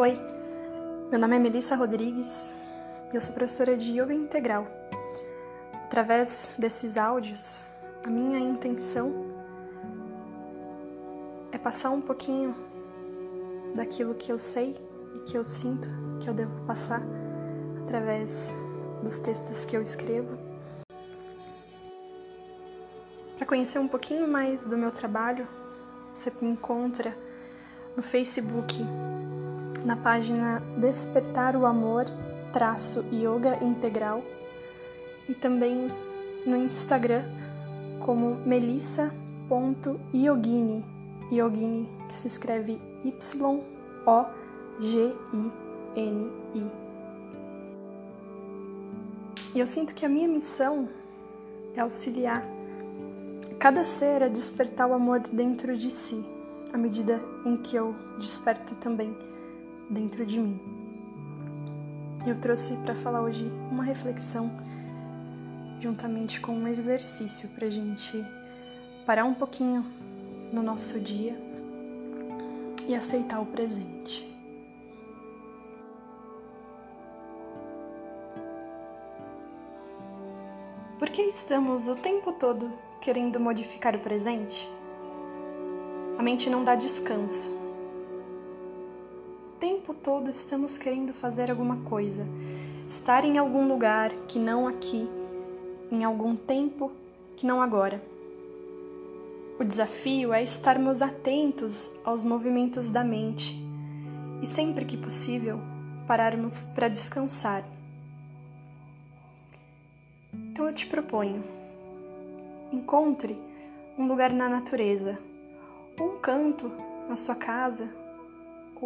Oi, meu nome é Melissa Rodrigues e eu sou professora de Yoga Integral. Através desses áudios, a minha intenção é passar um pouquinho daquilo que eu sei e que eu sinto que eu devo passar através dos textos que eu escrevo. Para conhecer um pouquinho mais do meu trabalho, você me encontra no Facebook na página Despertar o Amor traço Yoga Integral e também no Instagram como melissa.yogini, yogini que se escreve Y-O-G-I-N-I. E eu sinto que a minha missão é auxiliar cada ser a despertar o amor dentro de si, à medida em que eu desperto também dentro de mim. Eu trouxe para falar hoje uma reflexão juntamente com um exercício para a gente parar um pouquinho no nosso dia e aceitar o presente. Por que estamos o tempo todo querendo modificar o presente? A mente não dá descanso tempo todo estamos querendo fazer alguma coisa, estar em algum lugar que não aqui, em algum tempo que não agora. O desafio é estarmos atentos aos movimentos da mente e, sempre que possível, pararmos para descansar. Então eu te proponho: encontre um lugar na natureza, um canto na sua casa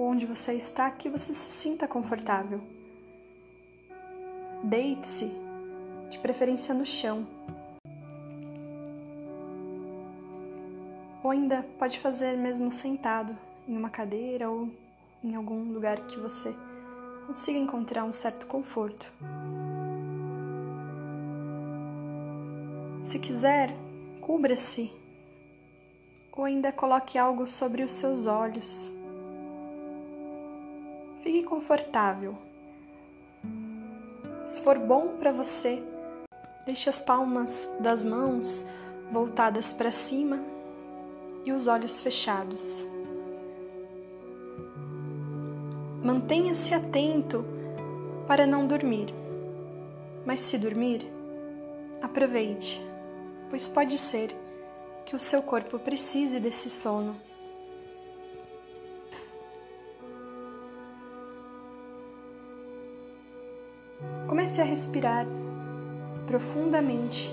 onde você está que você se sinta confortável. Deite-se, de preferência no chão. Ou ainda pode fazer mesmo sentado, em uma cadeira ou em algum lugar que você consiga encontrar um certo conforto. Se quiser, cubra-se ou ainda coloque algo sobre os seus olhos Fique confortável. Se for bom para você, deixe as palmas das mãos voltadas para cima e os olhos fechados. Mantenha-se atento para não dormir. Mas se dormir, aproveite, pois pode ser que o seu corpo precise desse sono. Comece a respirar profundamente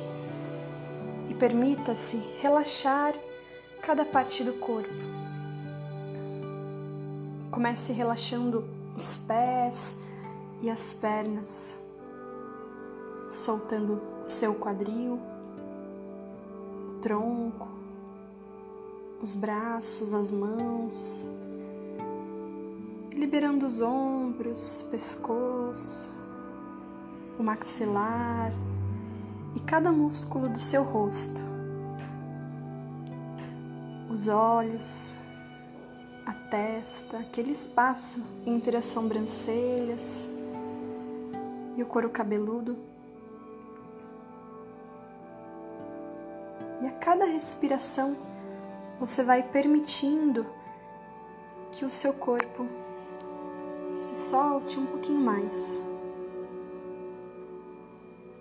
e permita-se relaxar cada parte do corpo. Comece relaxando os pés e as pernas, soltando o seu quadril, o tronco, os braços, as mãos, liberando os ombros, pescoço, o maxilar e cada músculo do seu rosto. Os olhos, a testa, aquele espaço entre as sobrancelhas e o couro cabeludo. E a cada respiração você vai permitindo que o seu corpo se solte um pouquinho mais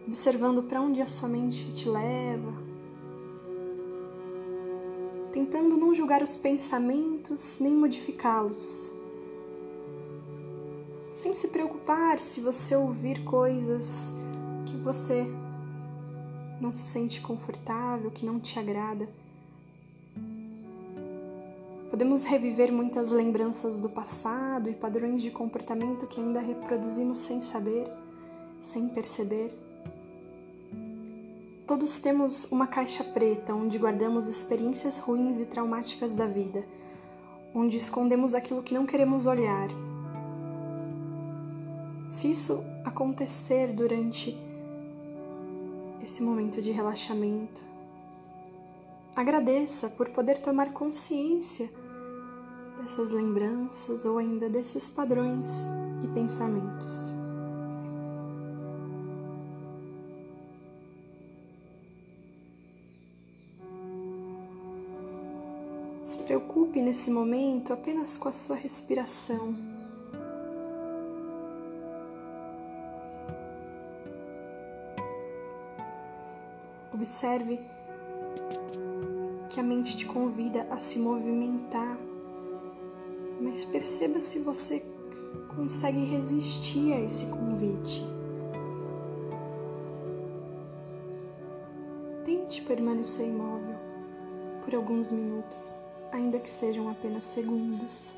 observando para onde a sua mente te leva, tentando não julgar os pensamentos nem modificá-los, sem se preocupar se você ouvir coisas que você não se sente confortável, que não te agrada. Podemos reviver muitas lembranças do passado e padrões de comportamento que ainda reproduzimos sem saber, sem perceber. Todos temos uma caixa preta onde guardamos experiências ruins e traumáticas da vida, onde escondemos aquilo que não queremos olhar. Se isso acontecer durante esse momento de relaxamento, agradeça por poder tomar consciência dessas lembranças ou ainda desses padrões e pensamentos. Se preocupe nesse momento apenas com a sua respiração. Observe que a mente te convida a se movimentar, mas perceba se você consegue resistir a esse convite. Tente permanecer imóvel por alguns minutos, ainda que sejam apenas segundos.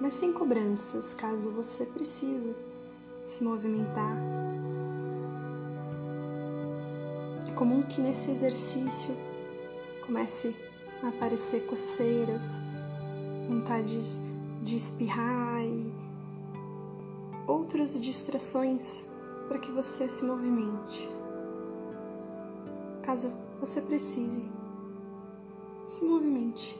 Mas sem cobranças, caso você precise se movimentar comum que nesse exercício comece a aparecer coceiras, vontades de espirrar e outras distrações para que você se movimente. Caso você precise, se movimente.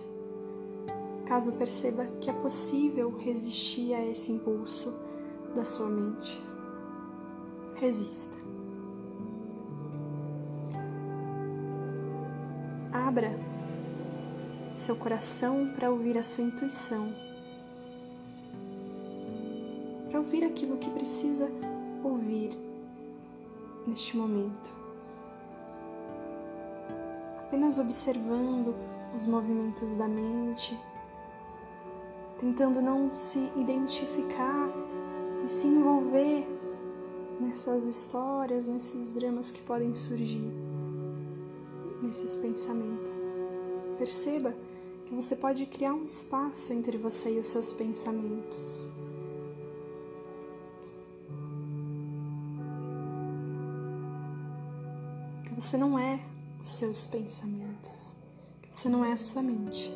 Caso perceba que é possível resistir a esse impulso da sua mente, resista. Abra seu coração para ouvir a sua intuição, para ouvir aquilo que precisa ouvir neste momento. Apenas observando os movimentos da mente, tentando não se identificar e se envolver nessas histórias, nesses dramas que podem surgir nesses pensamentos. Perceba que você pode criar um espaço entre você e os seus pensamentos. Que você não é os seus pensamentos, você não é a sua mente.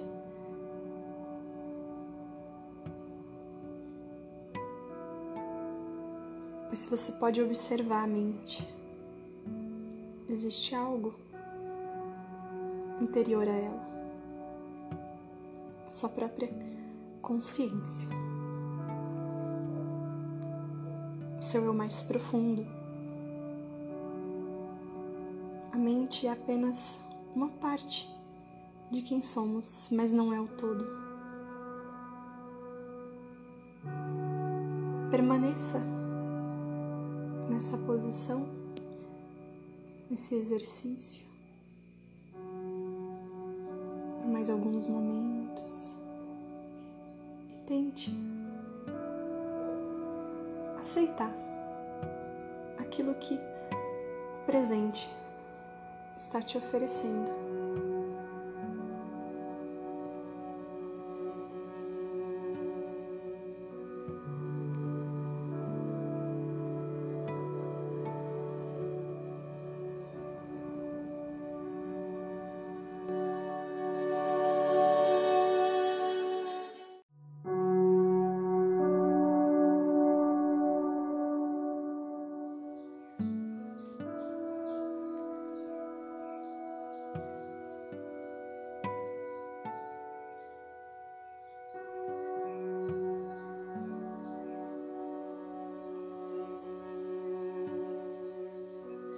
Pois se você pode observar a mente, existe algo interior a ela, a sua própria consciência, o seu eu mais profundo. A mente é apenas uma parte de quem somos, mas não é o todo. Permaneça nessa posição, nesse exercício mais alguns momentos e tente aceitar aquilo que o presente está te oferecendo.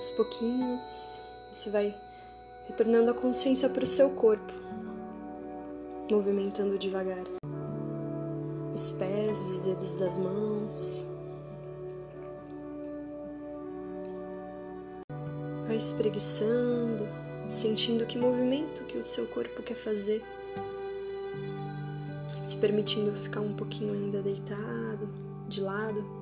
Aos pouquinhos, você vai retornando a consciência para o seu corpo, movimentando devagar os pés, os dedos das mãos. Vai espreguiçando, sentindo que movimento que o seu corpo quer fazer, se permitindo ficar um pouquinho ainda deitado, de lado.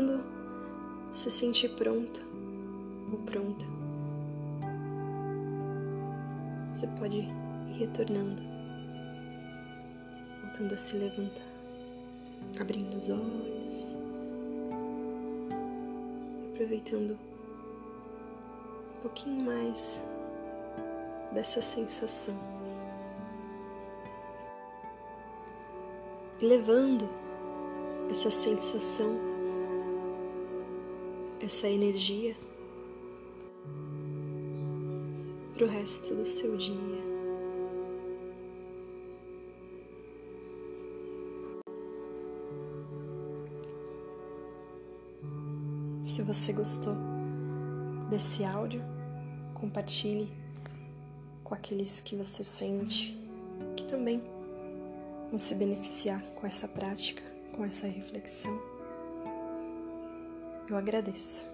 Quando se sentir pronto ou pronta, você pode ir retornando, voltando a se levantar, abrindo os olhos, aproveitando um pouquinho mais dessa sensação. Levando essa sensação, essa energia para o resto do seu dia. Se você gostou desse áudio, compartilhe com aqueles que você sente que também vão se beneficiar com essa prática, com essa reflexão. Eu agradeço.